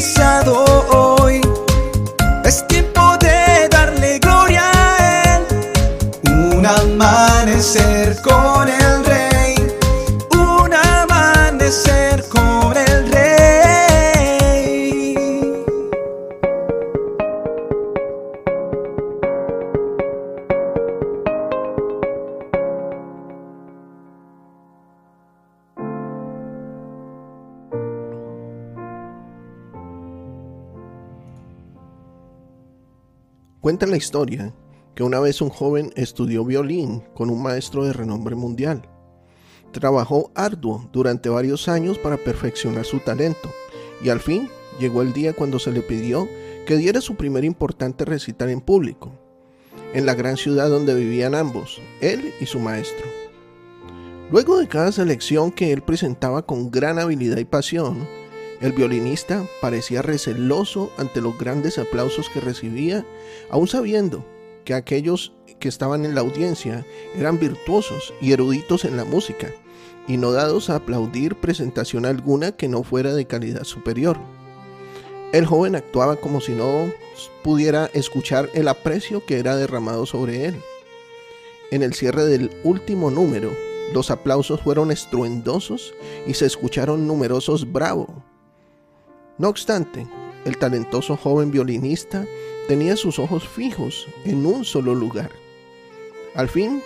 empezado Cuenta la historia que una vez un joven estudió violín con un maestro de renombre mundial. Trabajó arduo durante varios años para perfeccionar su talento y al fin llegó el día cuando se le pidió que diera su primer importante recital en público, en la gran ciudad donde vivían ambos, él y su maestro. Luego de cada selección que él presentaba con gran habilidad y pasión, el violinista parecía receloso ante los grandes aplausos que recibía, aun sabiendo que aquellos que estaban en la audiencia eran virtuosos y eruditos en la música, y no dados a aplaudir presentación alguna que no fuera de calidad superior. El joven actuaba como si no pudiera escuchar el aprecio que era derramado sobre él. En el cierre del último número, los aplausos fueron estruendosos y se escucharon numerosos bravo, no obstante, el talentoso joven violinista tenía sus ojos fijos en un solo lugar. Al fin,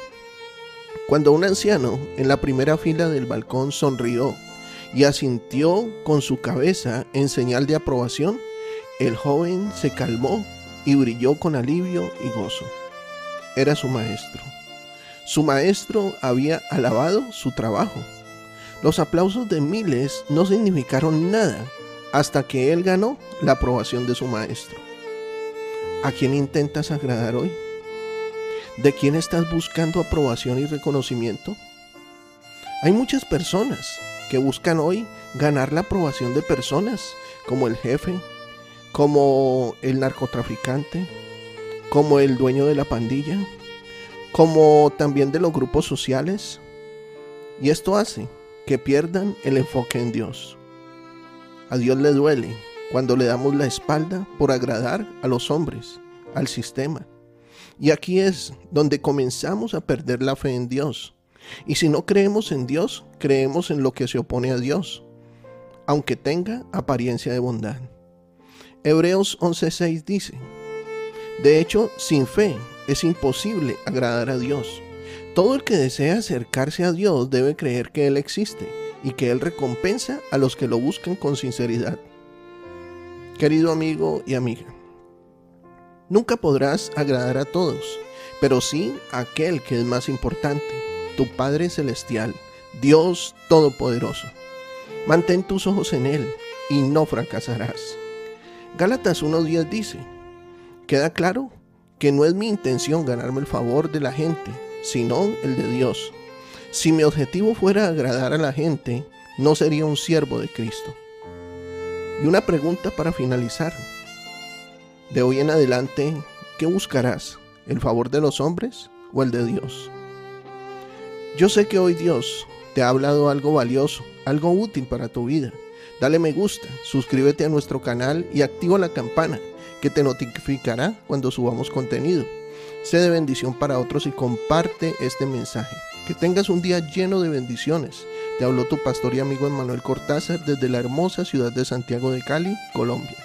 cuando un anciano en la primera fila del balcón sonrió y asintió con su cabeza en señal de aprobación, el joven se calmó y brilló con alivio y gozo. Era su maestro. Su maestro había alabado su trabajo. Los aplausos de miles no significaron nada hasta que él ganó la aprobación de su maestro. ¿A quién intentas agradar hoy? ¿De quién estás buscando aprobación y reconocimiento? Hay muchas personas que buscan hoy ganar la aprobación de personas como el jefe, como el narcotraficante, como el dueño de la pandilla, como también de los grupos sociales. Y esto hace que pierdan el enfoque en Dios. A Dios le duele cuando le damos la espalda por agradar a los hombres, al sistema. Y aquí es donde comenzamos a perder la fe en Dios. Y si no creemos en Dios, creemos en lo que se opone a Dios, aunque tenga apariencia de bondad. Hebreos 11:6 dice, de hecho, sin fe es imposible agradar a Dios. Todo el que desea acercarse a Dios debe creer que Él existe y que Él recompensa a los que lo buscan con sinceridad. Querido amigo y amiga, nunca podrás agradar a todos, pero sí a aquel que es más importante, tu Padre Celestial, Dios Todopoderoso. Mantén tus ojos en Él y no fracasarás. Gálatas 1.10 dice, queda claro que no es mi intención ganarme el favor de la gente, sino el de Dios si mi objetivo fuera agradar a la gente, no sería un siervo de Cristo. Y una pregunta para finalizar. De hoy en adelante, ¿qué buscarás? ¿El favor de los hombres o el de Dios? Yo sé que hoy Dios te ha hablado algo valioso, algo útil para tu vida. Dale me gusta, suscríbete a nuestro canal y activa la campana que te notificará cuando subamos contenido. Sé de bendición para otros y comparte este mensaje. Que tengas un día lleno de bendiciones. Te habló tu pastor y amigo Emmanuel Cortázar desde la hermosa ciudad de Santiago de Cali, Colombia.